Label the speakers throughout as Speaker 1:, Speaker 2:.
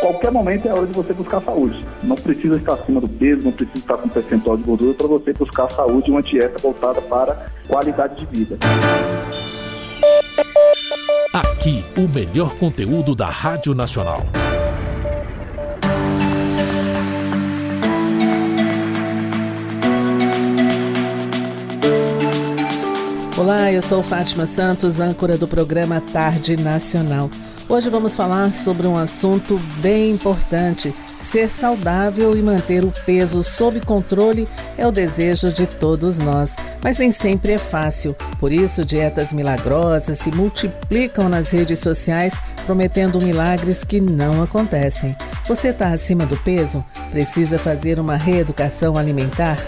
Speaker 1: qualquer momento é hora de você buscar saúde. Não precisa estar acima do peso, não precisa estar com percentual de gordura para você buscar saúde e uma dieta voltada para qualidade de vida.
Speaker 2: Aqui, o melhor conteúdo da Rádio Nacional.
Speaker 3: Olá, eu sou Fátima Santos, âncora do programa Tarde Nacional. Hoje vamos falar sobre um assunto bem importante. Ser saudável e manter o peso sob controle é o desejo de todos nós, mas nem sempre é fácil. Por isso, dietas milagrosas se multiplicam nas redes sociais, prometendo milagres que não acontecem. Você está acima do peso? Precisa fazer uma reeducação alimentar?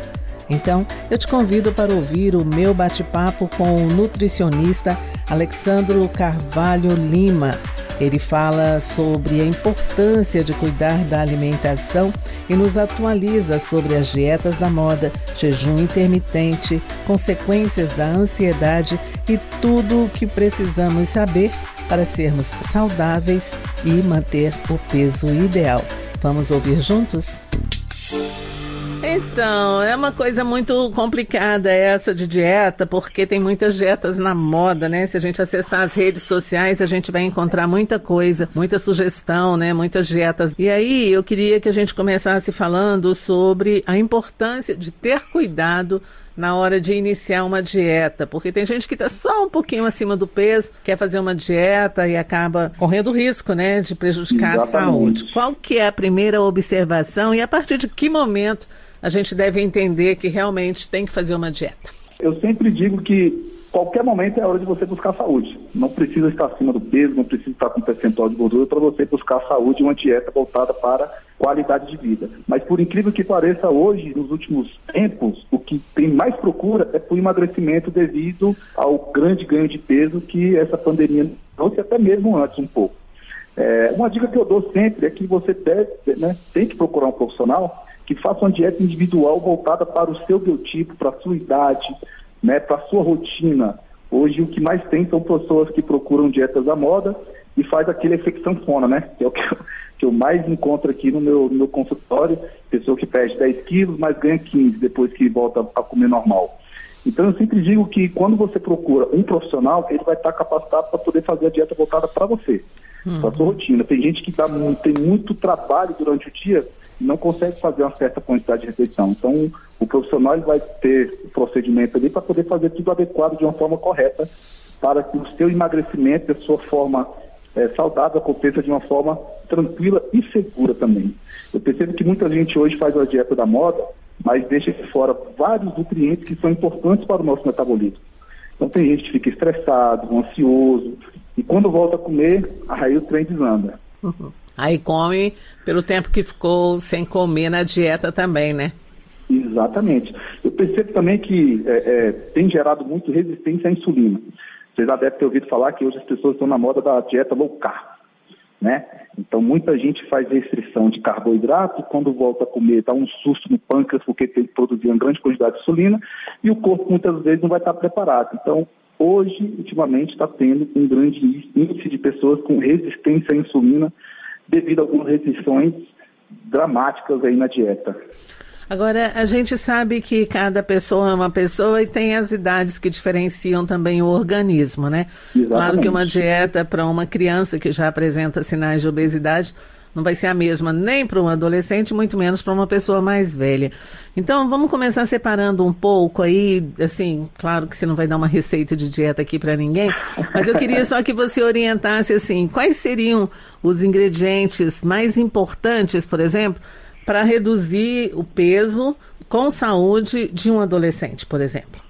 Speaker 3: Então, eu te convido para ouvir o meu bate-papo com o nutricionista Alexandro Carvalho Lima. Ele fala sobre a importância de cuidar da alimentação e nos atualiza sobre as dietas da moda, jejum intermitente, consequências da ansiedade e tudo o que precisamos saber para sermos saudáveis e manter o peso ideal. Vamos ouvir juntos? Então, é uma coisa muito complicada essa de dieta, porque tem muitas dietas na moda, né? Se a gente acessar as redes sociais, a gente vai encontrar muita coisa, muita sugestão, né? Muitas dietas. E aí, eu queria que a gente começasse falando sobre a importância de ter cuidado na hora de iniciar uma dieta, porque tem gente que está só um pouquinho acima do peso, quer fazer uma dieta e acaba correndo risco, né, de prejudicar Exatamente. a saúde. Qual que é a primeira observação e a partir de que momento a gente deve entender que realmente tem que fazer uma dieta?
Speaker 1: Eu sempre digo que qualquer momento é hora de você buscar saúde. Não precisa estar acima do peso, não precisa estar com percentual de gordura para você buscar saúde e uma dieta voltada para qualidade de vida. Mas por incrível que pareça, hoje, nos últimos tempos, o que tem mais procura é por emagrecimento devido ao grande ganho de peso que essa pandemia trouxe até mesmo antes um pouco. É, uma dica que eu dou sempre é que você deve, né, tem que procurar um profissional que faça uma dieta individual voltada para o seu biotipo, para a sua idade, né, para a sua rotina. Hoje o que mais tem são pessoas que procuram dietas da moda e faz aquele efeito sanfona, né? Que é o que eu, que eu mais encontro aqui no meu, no meu consultório, pessoa que perde 10 quilos, mas ganha 15 depois que volta a comer normal. Então eu sempre digo que quando você procura um profissional, ele vai estar capacitado para poder fazer a dieta voltada para você, hum. para a sua rotina. Tem gente que dá, tem muito trabalho durante o dia não consegue fazer uma certa quantidade de refeição. Então, o profissional vai ter o procedimento ali para poder fazer tudo adequado de uma forma correta, para que o seu emagrecimento, a sua forma é, saudável aconteça de uma forma tranquila e segura também. Eu percebo que muita gente hoje faz a dieta da moda, mas deixa de fora vários nutrientes que são importantes para o nosso metabolismo. Então tem gente que fica estressado, ansioso, e quando volta a comer, aí o trem desanda.
Speaker 3: Uhum. Aí come pelo tempo que ficou sem comer na dieta também, né?
Speaker 1: Exatamente. Eu percebo também que é, é, tem gerado muito resistência à insulina. Vocês já devem ter ouvido falar que hoje as pessoas estão na moda da dieta low carb, né? Então muita gente faz restrição de carboidrato quando volta a comer dá um susto no pâncreas porque tem que produzir uma grande quantidade de insulina e o corpo muitas vezes não vai estar preparado. Então hoje, ultimamente, está tendo um grande índice de pessoas com resistência à insulina devido a algumas restrições dramáticas aí na dieta.
Speaker 3: Agora, a gente sabe que cada pessoa é uma pessoa e tem as idades que diferenciam também o organismo, né? Exatamente. Claro que uma dieta para uma criança que já apresenta sinais de obesidade não vai ser a mesma nem para um adolescente, muito menos para uma pessoa mais velha. Então, vamos começar separando um pouco aí, assim, claro que você não vai dar uma receita de dieta aqui para ninguém, mas eu queria só que você orientasse assim, quais seriam os ingredientes mais importantes, por exemplo, para reduzir o peso com saúde de um adolescente, por exemplo?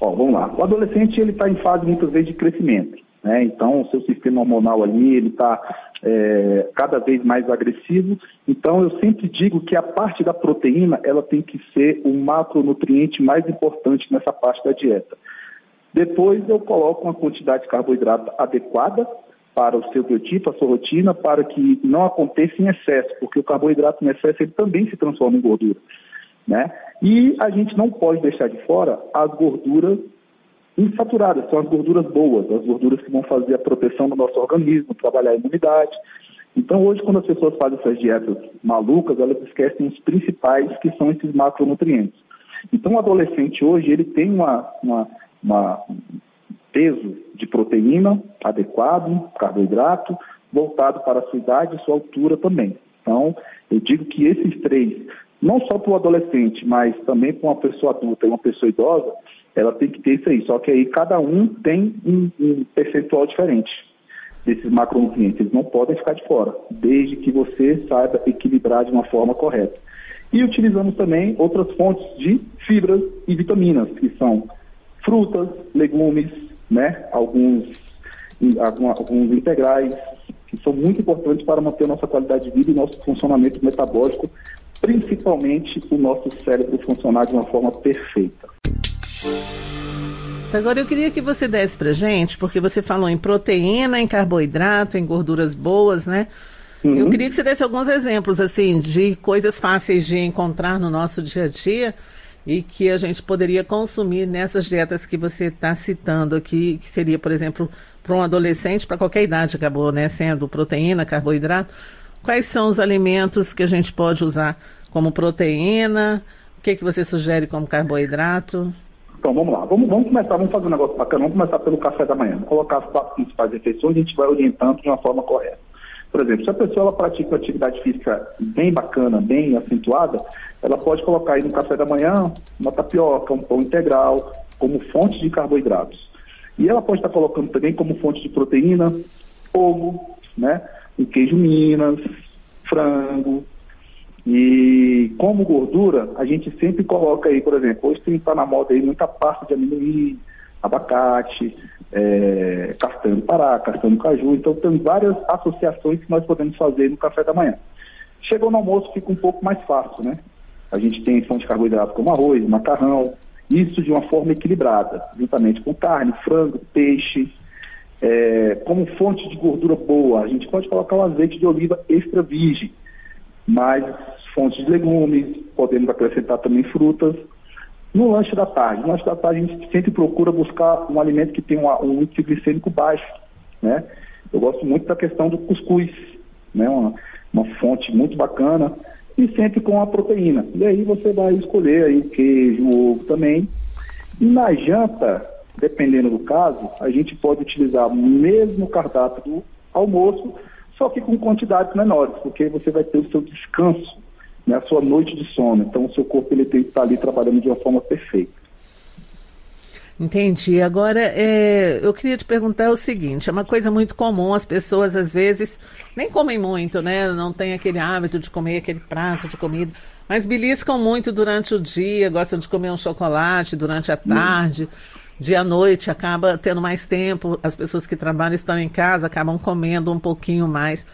Speaker 1: Ó, vamos lá. O adolescente ele está em fase muitas vezes de crescimento, né? Então o seu sistema hormonal ali ele está é, cada vez mais agressivo. Então, eu sempre digo que a parte da proteína ela tem que ser o macronutriente mais importante nessa parte da dieta. Depois, eu coloco uma quantidade de carboidrato adequada para o seu biotipo, a sua rotina, para que não aconteça em excesso, porque o carboidrato em excesso ele também se transforma em gordura. Né? E a gente não pode deixar de fora as gorduras insaturadas, são as gorduras boas, as gorduras que vão fazer a proteção do nosso organismo, trabalhar a imunidade. Então, hoje, quando as pessoas fazem essas dietas malucas, elas esquecem os principais, que são esses macronutrientes. Então, o adolescente hoje, ele tem uma, uma, uma peso de proteína adequado, carboidrato, voltado para a sua idade e sua altura também. Então, eu digo que esses três, não só para o adolescente, mas também para uma pessoa adulta e uma pessoa idosa, ela tem que ter isso aí. Só que aí cada um tem um, um percentual diferente desses macronutrientes. Eles não podem ficar de fora, desde que você saiba equilibrar de uma forma correta. E utilizamos também outras fontes de fibras e vitaminas, que são frutas, legumes, né, alguns, alguns integrais, que são muito importantes para manter nossa qualidade de vida e nosso funcionamento metabólico, principalmente o nosso cérebro funcionar de uma forma perfeita.
Speaker 3: Agora eu queria que você desse pra gente, porque você falou em proteína, em carboidrato, em gorduras boas, né? Uhum. Eu queria que você desse alguns exemplos, assim, de coisas fáceis de encontrar no nosso dia a dia e que a gente poderia consumir nessas dietas que você está citando aqui, que seria, por exemplo, para um adolescente, para qualquer idade acabou, né, sendo proteína, carboidrato. Quais são os alimentos que a gente pode usar como proteína? O que, que você sugere como carboidrato?
Speaker 1: Então vamos lá, vamos, vamos começar, vamos fazer um negócio bacana, vamos começar pelo café da manhã, vamos colocar as quatro principais refeições e a gente vai orientando de uma forma correta. Por exemplo, se a pessoa ela pratica uma atividade física bem bacana, bem acentuada, ela pode colocar aí no café da manhã uma tapioca, um pão integral, como fonte de carboidratos. E ela pode estar colocando também como fonte de proteína, ovo, né? Queijo Minas, frango, e como gordura, a gente sempre coloca aí, por exemplo, hoje está na moda aí muita pasta de amendoim, abacate, é, castanho Pará, castanho caju. Então tem várias associações que nós podemos fazer no café da manhã. Chegou no almoço, fica um pouco mais fácil, né? A gente tem fonte de carboidrato como arroz, macarrão, isso de uma forma equilibrada, juntamente com carne, frango, peixe. É, como fonte de gordura boa, a gente pode colocar o azeite de oliva extra virgem mais fontes de legumes, podemos acrescentar também frutas. No lanche da tarde, no lanche da tarde a gente sempre procura buscar um alimento que tenha um índice glicêmico baixo, né? Eu gosto muito da questão do cuscuz, né? Uma, uma fonte muito bacana e sempre com a proteína. E aí você vai escolher aí o queijo, o ovo também. E na janta, dependendo do caso, a gente pode utilizar o mesmo cardápio do almoço, só que com quantidades menores, porque você vai ter o seu descanso, né, a sua noite de sono. Então, o seu corpo ele tem que estar ali trabalhando de uma forma perfeita.
Speaker 3: Entendi. Agora, é, eu queria te perguntar o seguinte: é uma coisa muito comum, as pessoas às vezes nem comem muito, né? Não tem aquele hábito de comer aquele prato de comida, mas beliscam muito durante o dia, gostam de comer um chocolate durante a tarde. Hum dia à noite acaba tendo mais tempo, as pessoas que trabalham estão em casa, acabam comendo um pouquinho mais.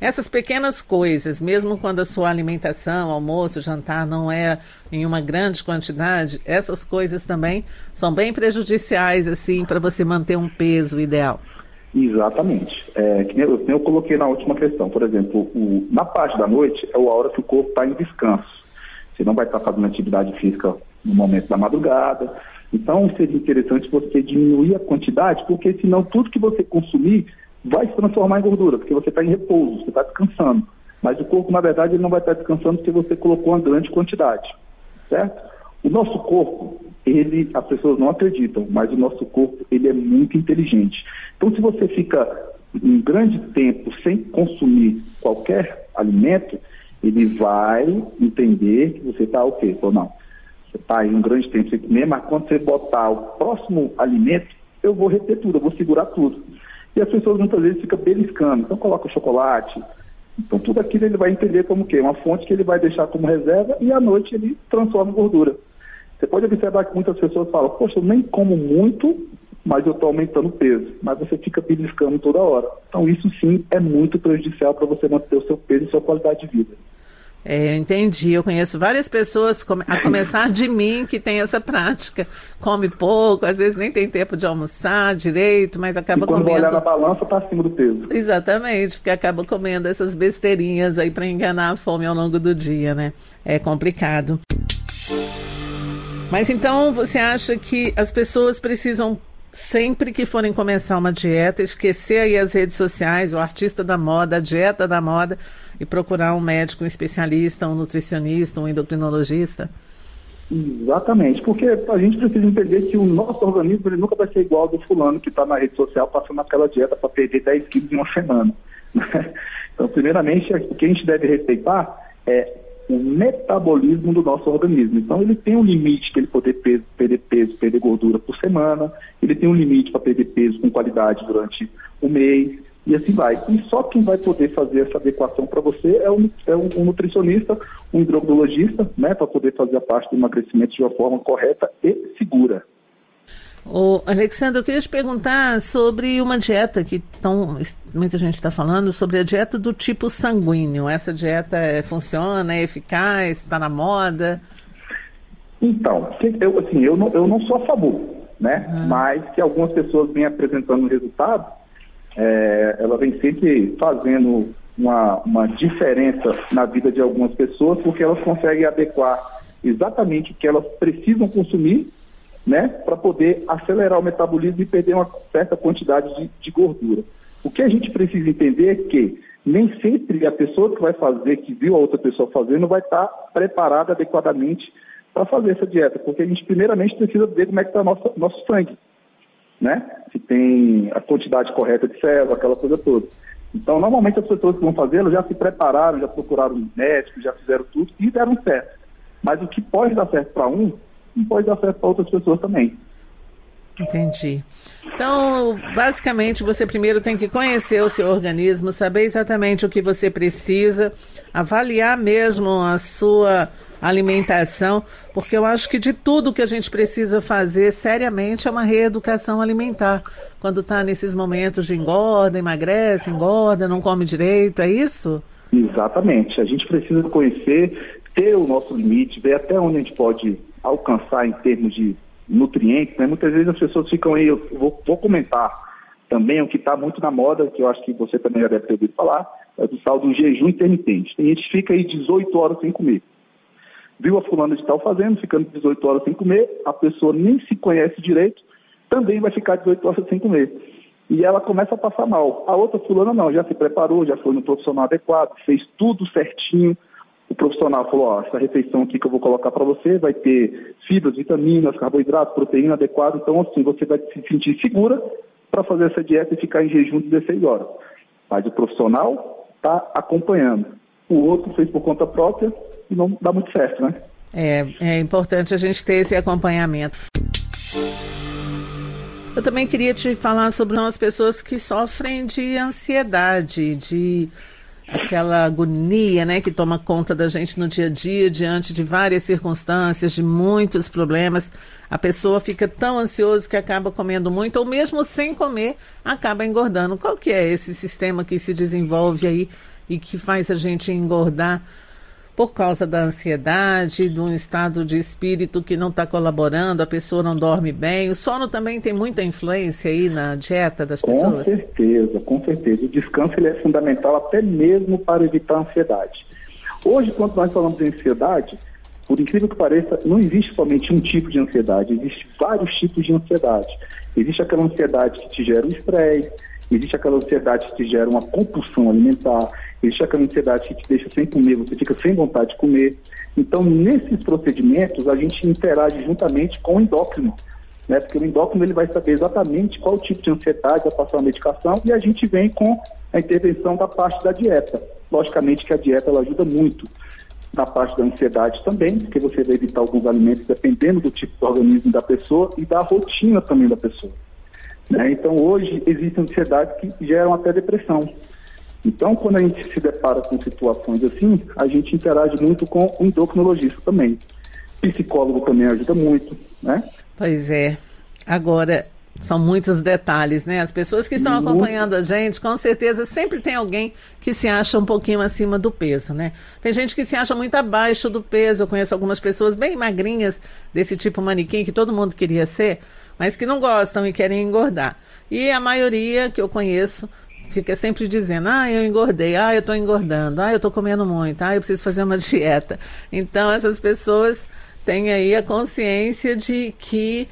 Speaker 3: Essas pequenas coisas, mesmo quando a sua alimentação, almoço, jantar não é em uma grande quantidade, essas coisas também são bem prejudiciais assim para você manter um peso ideal.
Speaker 1: Exatamente. É, que eu, eu coloquei na última questão, por exemplo, o, na parte da noite é a hora que o corpo está em descanso. Você não vai estar tá fazendo atividade física no momento da madrugada, então, seria interessante você diminuir a quantidade, porque senão tudo que você consumir vai se transformar em gordura, porque você está em repouso, você está descansando. Mas o corpo, na verdade, ele não vai estar descansando porque você colocou uma grande quantidade, certo? O nosso corpo, ele, as pessoas não acreditam, mas o nosso corpo, ele é muito inteligente. Então, se você fica um grande tempo sem consumir qualquer alimento, ele vai entender que você está o quê? Ou não você está aí um grande tempo sem comer, mas quando você botar o próximo alimento, eu vou reter tudo, eu vou segurar tudo. E as pessoas muitas vezes ficam beliscando, então coloca chocolate, então tudo aquilo ele vai entender como que uma fonte que ele vai deixar como reserva e à noite ele transforma em gordura. Você pode observar que muitas pessoas falam, poxa, eu nem como muito, mas eu estou aumentando o peso. Mas você fica beliscando toda hora. Então isso sim é muito prejudicial para você manter o seu peso e sua qualidade de vida.
Speaker 3: É, entendi. Eu conheço várias pessoas, a começar de mim, que tem essa prática. Come pouco, às vezes nem tem tempo de almoçar direito, mas acaba
Speaker 1: e quando
Speaker 3: comendo.
Speaker 1: Quando olhar na balança, está acima do peso.
Speaker 3: Exatamente, porque acaba comendo essas besteirinhas aí para enganar a fome ao longo do dia, né? É complicado. Mas então você acha que as pessoas precisam sempre que forem começar uma dieta, esquecer aí as redes sociais, o artista da moda, a dieta da moda e procurar um médico, um especialista, um nutricionista, um endocrinologista?
Speaker 1: Exatamente, porque a gente precisa entender que o nosso organismo ele nunca vai ser igual ao do fulano que está na rede social passando aquela dieta para perder 10 quilos em uma semana. Então, primeiramente, o que a gente deve respeitar é o metabolismo do nosso organismo. Então, ele tem um limite para ele poder peso, perder peso, perder gordura por semana, ele tem um limite para perder peso com qualidade durante o mês, e assim vai. E só quem vai poder fazer essa adequação para você é um, é um, nutricionista, um hidrobiologista, né, para poder fazer a parte do emagrecimento de uma forma correta e segura.
Speaker 3: O Alexandre, eu queria te perguntar sobre uma dieta que tão, muita gente está falando, sobre a dieta do tipo sanguíneo. Essa dieta é, funciona, é eficaz, está na moda?
Speaker 1: Então, eu, assim, eu, não, eu não sou a favor, né? Uhum. Mas que algumas pessoas vêm apresentando resultado, é, ela vem sempre fazendo uma, uma diferença na vida de algumas pessoas, porque elas conseguem adequar exatamente o que elas precisam consumir, né, para poder acelerar o metabolismo e perder uma certa quantidade de, de gordura. O que a gente precisa entender é que nem sempre a pessoa que vai fazer, que viu a outra pessoa fazendo, vai estar preparada adequadamente para fazer essa dieta, porque a gente primeiramente precisa ver como é que está nosso sangue né? Se tem a quantidade correta de célula, aquela coisa toda. Então, normalmente as pessoas que vão fazê-lo já se prepararam, já procuraram um médico, já fizeram tudo e deram certo. Mas o que pode dar certo para um, não pode dar certo para outras pessoas também.
Speaker 3: Entendi. Então, basicamente, você primeiro tem que conhecer o seu organismo, saber exatamente o que você precisa, avaliar mesmo a sua alimentação, porque eu acho que de tudo que a gente precisa fazer seriamente é uma reeducação alimentar. Quando está nesses momentos de engorda, emagrece, engorda, não come direito, é isso?
Speaker 1: Exatamente. A gente precisa conhecer, ter o nosso limite, ver até onde a gente pode alcançar em termos de nutrientes. Né? Muitas vezes as pessoas ficam aí, eu vou, vou comentar também o que está muito na moda, que eu acho que você também já deve ter ouvido falar, é do tal do jejum intermitente. Tem gente fica aí 18 horas sem comer viu a fulana de tal fazendo, ficando 18 horas sem comer, a pessoa nem se conhece direito, também vai ficar 18 horas sem comer. E ela começa a passar mal. A outra fulana não, já se preparou, já foi no profissional adequado, fez tudo certinho. O profissional falou, ó, essa refeição aqui que eu vou colocar para você vai ter fibras, vitaminas, carboidratos, proteína adequada, então assim, você vai se sentir segura para fazer essa dieta e ficar em jejum 16 horas. Mas o profissional está acompanhando. O outro fez por conta própria, não dá muito certo, né?
Speaker 3: É, é importante a gente ter esse acompanhamento. Eu também queria te falar sobre as pessoas que sofrem de ansiedade, de aquela agonia, né, que toma conta da gente no dia a dia, diante de várias circunstâncias, de muitos problemas. A pessoa fica tão ansiosa que acaba comendo muito, ou mesmo sem comer, acaba engordando. Qual que é esse sistema que se desenvolve aí e que faz a gente engordar? Por causa da ansiedade, de um estado de espírito que não está colaborando, a pessoa não dorme bem. O sono também tem muita influência aí na dieta das pessoas?
Speaker 1: Com certeza, com certeza. O descanso ele é fundamental até mesmo para evitar a ansiedade. Hoje, quando nós falamos de ansiedade, por incrível que pareça, não existe somente um tipo de ansiedade, existem vários tipos de ansiedade. Existe aquela ansiedade que te gera um estresse, existe aquela ansiedade que te gera uma compulsão alimentar, existe aquela ansiedade que te deixa sem comer, você fica sem vontade de comer. Então, nesses procedimentos, a gente interage juntamente com o endócrino, né? Porque o endócrino ele vai saber exatamente qual tipo de ansiedade vai passar a medicação e a gente vem com a intervenção da parte da dieta. Logicamente que a dieta ela ajuda muito na parte da ansiedade também, porque você vai evitar alguns alimentos dependendo do tipo de organismo da pessoa e da rotina também da pessoa. Né? Então, hoje, existem ansiedades que geram até depressão. Então, quando a gente se depara com situações assim, a gente interage muito com o endocrinologista também. Psicólogo também ajuda muito, né?
Speaker 3: Pois é. Agora, são muitos detalhes, né? As pessoas que estão acompanhando a gente, com certeza, sempre tem alguém que se acha um pouquinho acima do peso, né? Tem gente que se acha muito abaixo do peso. Eu conheço algumas pessoas bem magrinhas, desse tipo manequim, que todo mundo queria ser, mas que não gostam e querem engordar. E a maioria que eu conheço fica sempre dizendo, ah, eu engordei, ah, eu estou engordando, ah, eu estou comendo muito, ah, eu preciso fazer uma dieta. Então, essas pessoas têm aí a consciência de que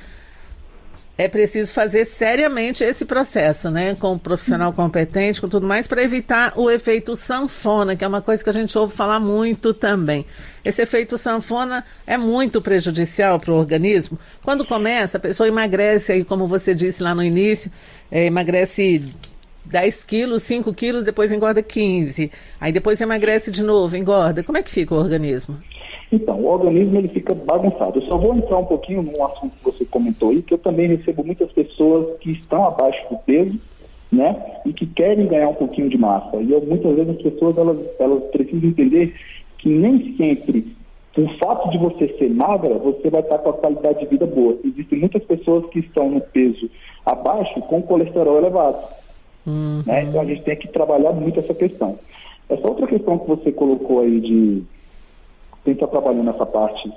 Speaker 3: é preciso fazer seriamente esse processo, né? Com o profissional competente, com tudo mais, para evitar o efeito sanfona, que é uma coisa que a gente ouve falar muito também. Esse efeito sanfona é muito prejudicial para o organismo. Quando começa, a pessoa emagrece, aí, como você disse lá no início, é, emagrece 10 quilos, 5 quilos, depois engorda 15. Aí depois emagrece de novo, engorda. Como é que fica o organismo?
Speaker 1: Então, o organismo ele fica bagunçado. Eu só vou entrar um pouquinho num assunto que você comentou aí, que eu também recebo muitas pessoas que estão abaixo do peso, né, e que querem ganhar um pouquinho de massa. E eu, muitas vezes as pessoas elas, elas precisam entender que nem sempre, o fato de você ser magra, você vai estar com a qualidade de vida boa. Existem muitas pessoas que estão no peso abaixo com colesterol elevado. Uhum. Né? Então a gente tem que trabalhar muito essa questão. Essa outra questão que você colocou aí de quem está trabalhando nessa parte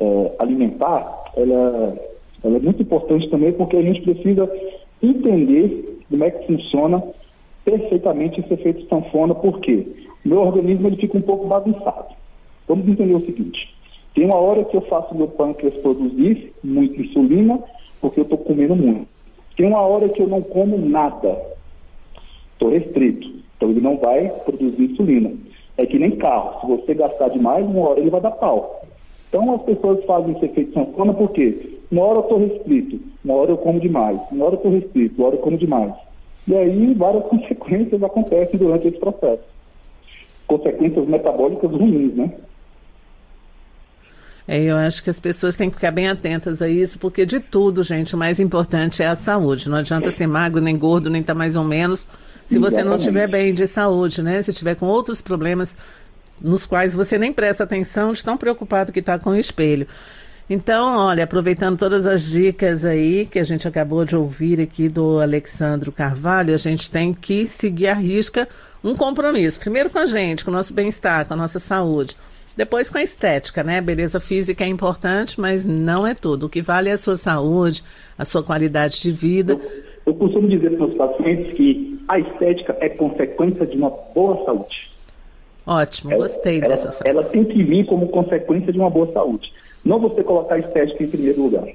Speaker 1: é, alimentar, ela, ela é muito importante também porque a gente precisa entender como é que funciona perfeitamente esse efeito sanfona, porque meu organismo ele fica um pouco bagunçado. Vamos entender o seguinte, tem uma hora que eu faço meu pâncreas produzir muita insulina, porque eu estou comendo muito. Tem uma hora que eu não como nada, estou restrito, então ele não vai produzir insulina. É que nem carro. Se você gastar demais, uma hora ele vai dar pau. Então as pessoas fazem esse efeito sanfona porque uma hora eu estou restrito, uma hora eu como demais, uma hora eu estou restrito, uma hora eu como demais. E aí várias consequências acontecem durante esse processo. Consequências metabólicas ruins, né?
Speaker 3: É, eu acho que as pessoas têm que ficar bem atentas a isso, porque de tudo, gente, o mais importante é a saúde. Não adianta ser magro, nem gordo, nem estar tá mais ou menos se você Exatamente. não estiver bem de saúde, né? Se tiver com outros problemas nos quais você nem presta atenção, de tão preocupado que está com o espelho. Então, olha, aproveitando todas as dicas aí que a gente acabou de ouvir aqui do Alexandro Carvalho, a gente tem que seguir à risca um compromisso. Primeiro com a gente, com o nosso bem-estar, com a nossa saúde. Depois com a estética, né? Beleza física é importante, mas não é tudo. O que vale é a sua saúde, a sua qualidade de vida.
Speaker 1: Eu costumo dizer para os meus pacientes que a estética é consequência de uma boa saúde.
Speaker 3: Ótimo, ela, gostei
Speaker 1: ela,
Speaker 3: dessa frase.
Speaker 1: Ela tem que vir como consequência de uma boa saúde. Não você colocar a estética em primeiro lugar.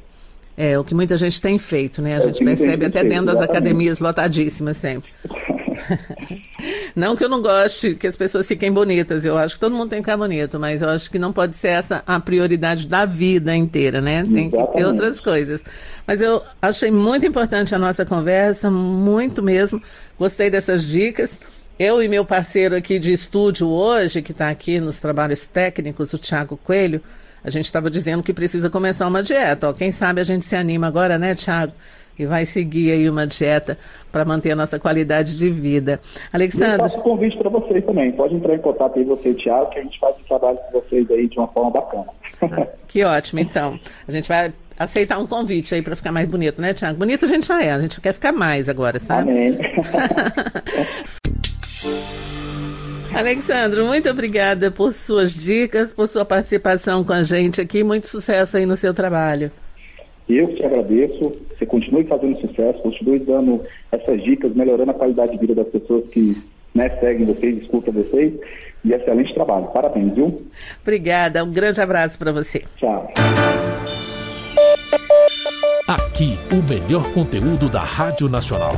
Speaker 3: É, o que muita gente tem feito, né? A é gente percebe até feito, dentro das exatamente. academias lotadíssimas sempre. não que eu não goste que as pessoas fiquem bonitas, eu acho que todo mundo tem que ficar bonito, mas eu acho que não pode ser essa a prioridade da vida inteira, né? Tem Exatamente. que ter outras coisas. Mas eu achei muito importante a nossa conversa, muito mesmo. Gostei dessas dicas. Eu e meu parceiro aqui de estúdio hoje, que está aqui nos trabalhos técnicos, o Tiago Coelho, a gente estava dizendo que precisa começar uma dieta. Ó, quem sabe a gente se anima agora, né, Tiago? E vai seguir aí uma dieta para manter a nossa qualidade de vida. Alexandre. Eu
Speaker 1: faço convite para vocês também. Pode entrar em contato aí você, Tiago, que a gente faz o trabalho com vocês aí de uma forma bacana.
Speaker 3: Ah, que ótimo, então. A gente vai aceitar um convite aí para ficar mais bonito, né, Tiago? Bonito a gente já é, a gente quer ficar mais agora, sabe?
Speaker 1: Amém.
Speaker 3: Alexandre, muito obrigada por suas dicas, por sua participação com a gente aqui. Muito sucesso aí no seu trabalho.
Speaker 1: Eu te agradeço. Você continue fazendo sucesso, continue dando essas dicas, melhorando a qualidade de vida das pessoas que né, seguem vocês, escutam vocês. E excelente trabalho. Parabéns, viu?
Speaker 3: Obrigada. Um grande abraço para você.
Speaker 1: Tchau.
Speaker 2: Aqui, o melhor conteúdo da Rádio Nacional.